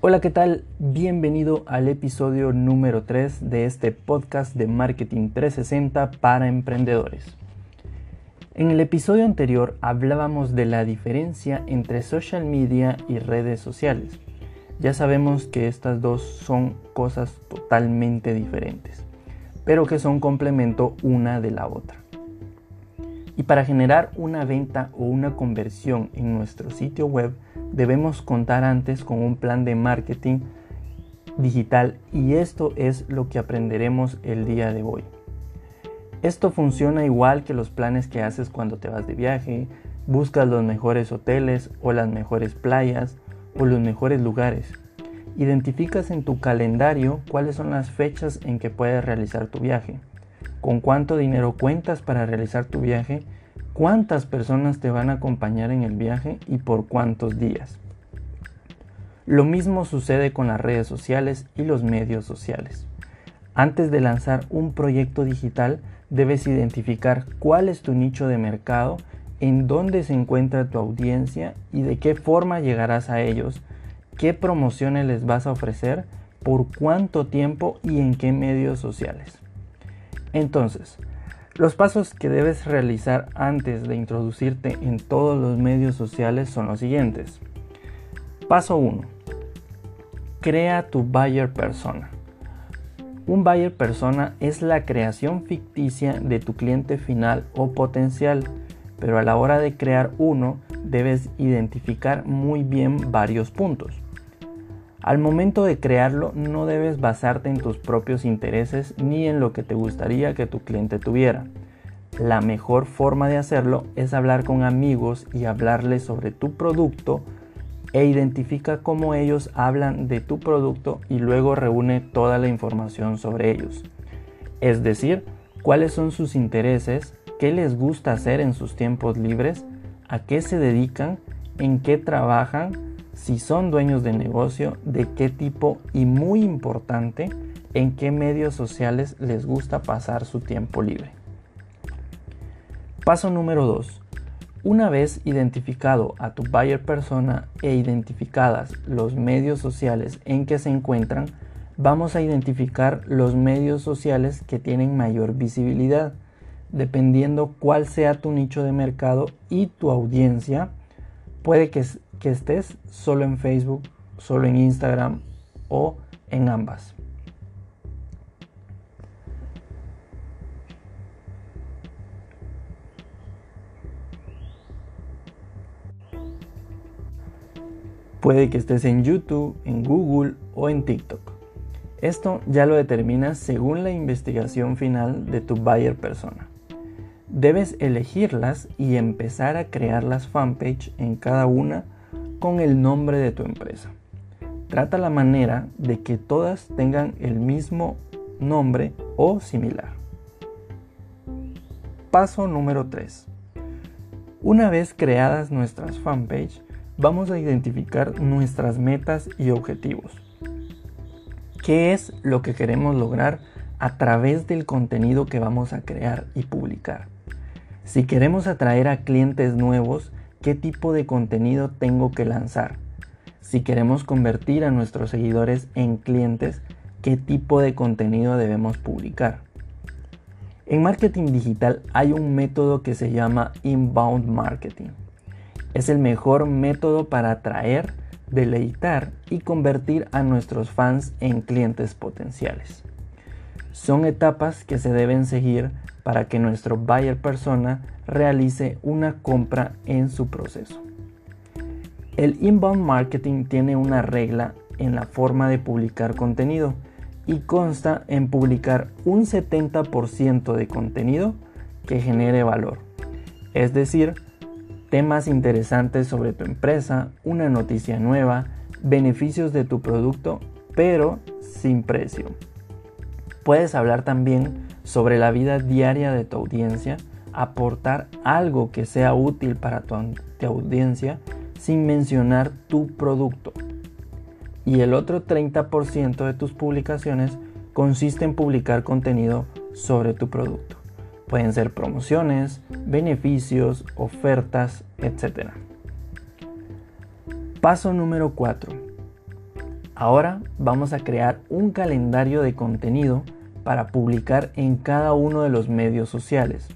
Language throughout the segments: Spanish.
Hola, ¿qué tal? Bienvenido al episodio número 3 de este podcast de Marketing 360 para emprendedores. En el episodio anterior hablábamos de la diferencia entre social media y redes sociales. Ya sabemos que estas dos son cosas totalmente diferentes, pero que son complemento una de la otra. Y para generar una venta o una conversión en nuestro sitio web, debemos contar antes con un plan de marketing digital y esto es lo que aprenderemos el día de hoy. Esto funciona igual que los planes que haces cuando te vas de viaje, buscas los mejores hoteles o las mejores playas o los mejores lugares. Identificas en tu calendario cuáles son las fechas en que puedes realizar tu viaje, con cuánto dinero cuentas para realizar tu viaje cuántas personas te van a acompañar en el viaje y por cuántos días. Lo mismo sucede con las redes sociales y los medios sociales. Antes de lanzar un proyecto digital, debes identificar cuál es tu nicho de mercado, en dónde se encuentra tu audiencia y de qué forma llegarás a ellos, qué promociones les vas a ofrecer, por cuánto tiempo y en qué medios sociales. Entonces, los pasos que debes realizar antes de introducirte en todos los medios sociales son los siguientes. Paso 1. Crea tu buyer persona. Un buyer persona es la creación ficticia de tu cliente final o potencial, pero a la hora de crear uno debes identificar muy bien varios puntos. Al momento de crearlo no debes basarte en tus propios intereses ni en lo que te gustaría que tu cliente tuviera. La mejor forma de hacerlo es hablar con amigos y hablarles sobre tu producto e identifica cómo ellos hablan de tu producto y luego reúne toda la información sobre ellos. Es decir, cuáles son sus intereses, qué les gusta hacer en sus tiempos libres, a qué se dedican, en qué trabajan, si son dueños de negocio, de qué tipo y muy importante, en qué medios sociales les gusta pasar su tiempo libre. Paso número 2. Una vez identificado a tu buyer persona e identificadas los medios sociales en que se encuentran, vamos a identificar los medios sociales que tienen mayor visibilidad, dependiendo cuál sea tu nicho de mercado y tu audiencia. Puede que estés solo en Facebook, solo en Instagram o en ambas. Puede que estés en YouTube, en Google o en TikTok. Esto ya lo determinas según la investigación final de tu buyer persona. Debes elegirlas y empezar a crear las fanpage en cada una con el nombre de tu empresa. Trata la manera de que todas tengan el mismo nombre o similar. Paso número 3. Una vez creadas nuestras fanpage, vamos a identificar nuestras metas y objetivos. ¿Qué es lo que queremos lograr a través del contenido que vamos a crear y publicar? Si queremos atraer a clientes nuevos, qué tipo de contenido tengo que lanzar. Si queremos convertir a nuestros seguidores en clientes, qué tipo de contenido debemos publicar. En marketing digital hay un método que se llama inbound marketing. Es el mejor método para atraer, deleitar y convertir a nuestros fans en clientes potenciales. Son etapas que se deben seguir para que nuestro buyer persona realice una compra en su proceso. El inbound marketing tiene una regla en la forma de publicar contenido y consta en publicar un 70% de contenido que genere valor, es decir, temas interesantes sobre tu empresa, una noticia nueva, beneficios de tu producto, pero sin precio. Puedes hablar también sobre la vida diaria de tu audiencia, aportar algo que sea útil para tu, audiencia sin mencionar tu producto. Y el otro 30% de tus publicaciones consiste en publicar contenido sobre tu producto. Pueden ser promociones, beneficios, ofertas, etc. Paso número 4. Ahora vamos a crear un calendario de contenido para publicar en cada uno de los medios sociales.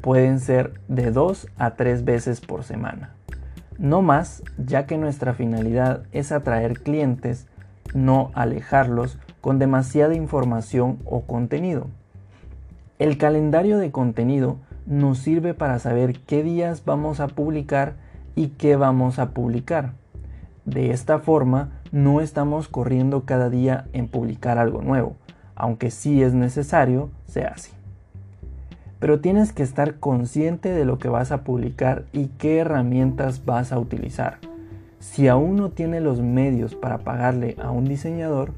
Pueden ser de dos a tres veces por semana. No más, ya que nuestra finalidad es atraer clientes, no alejarlos con demasiada información o contenido. El calendario de contenido nos sirve para saber qué días vamos a publicar y qué vamos a publicar. De esta forma, no estamos corriendo cada día en publicar algo nuevo, aunque sí es necesario, se hace. Pero tienes que estar consciente de lo que vas a publicar y qué herramientas vas a utilizar. Si aún no tienes los medios para pagarle a un diseñador,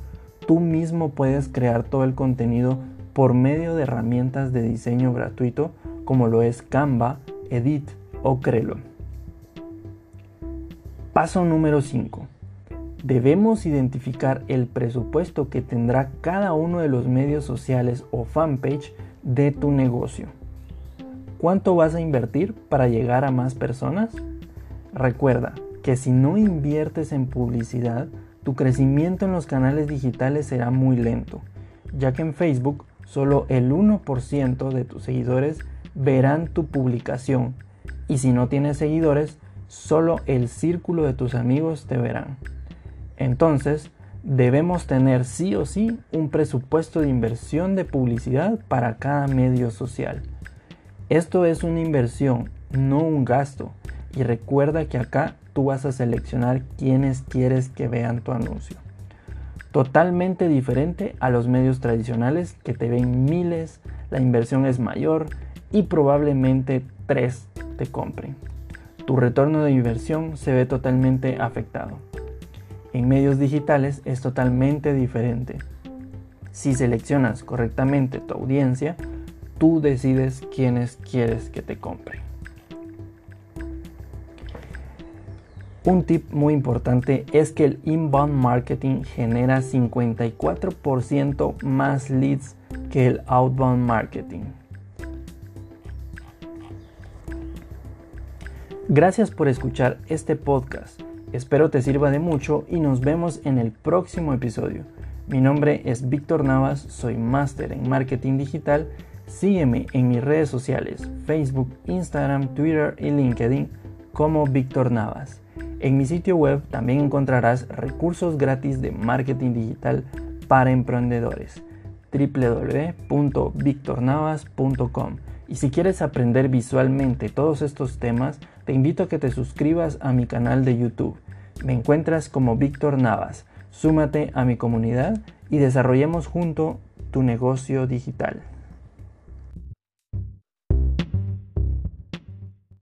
tú mismo puedes crear todo el contenido por medio de herramientas de diseño gratuito como lo es Canva, Edit o Crelo. Paso número 5. Debemos identificar el presupuesto que tendrá cada uno de los medios sociales o fanpage de tu negocio. ¿Cuánto vas a invertir para llegar a más personas? Recuerda que si no inviertes en publicidad, tu crecimiento en los canales digitales será muy lento, ya que en Facebook solo el 1% de tus seguidores verán tu publicación y si no tienes seguidores, solo el círculo de tus amigos te verán. Entonces, debemos tener sí o sí un presupuesto de inversión de publicidad para cada medio social. Esto es una inversión, no un gasto. Y recuerda que acá tú vas a seleccionar quienes quieres que vean tu anuncio. Totalmente diferente a los medios tradicionales que te ven miles, la inversión es mayor y probablemente tres te compren. Tu retorno de inversión se ve totalmente afectado. En medios digitales es totalmente diferente. Si seleccionas correctamente tu audiencia, tú decides quiénes quieres que te compren. Un tip muy importante es que el inbound marketing genera 54% más leads que el outbound marketing. Gracias por escuchar este podcast. Espero te sirva de mucho y nos vemos en el próximo episodio. Mi nombre es Víctor Navas, soy máster en marketing digital. Sígueme en mis redes sociales, Facebook, Instagram, Twitter y LinkedIn como Víctor Navas. En mi sitio web también encontrarás recursos gratis de marketing digital para emprendedores www.victornavas.com y si quieres aprender visualmente todos estos temas, te invito a que te suscribas a mi canal de YouTube. Me encuentras como Víctor Navas. Súmate a mi comunidad y desarrollemos junto tu negocio digital.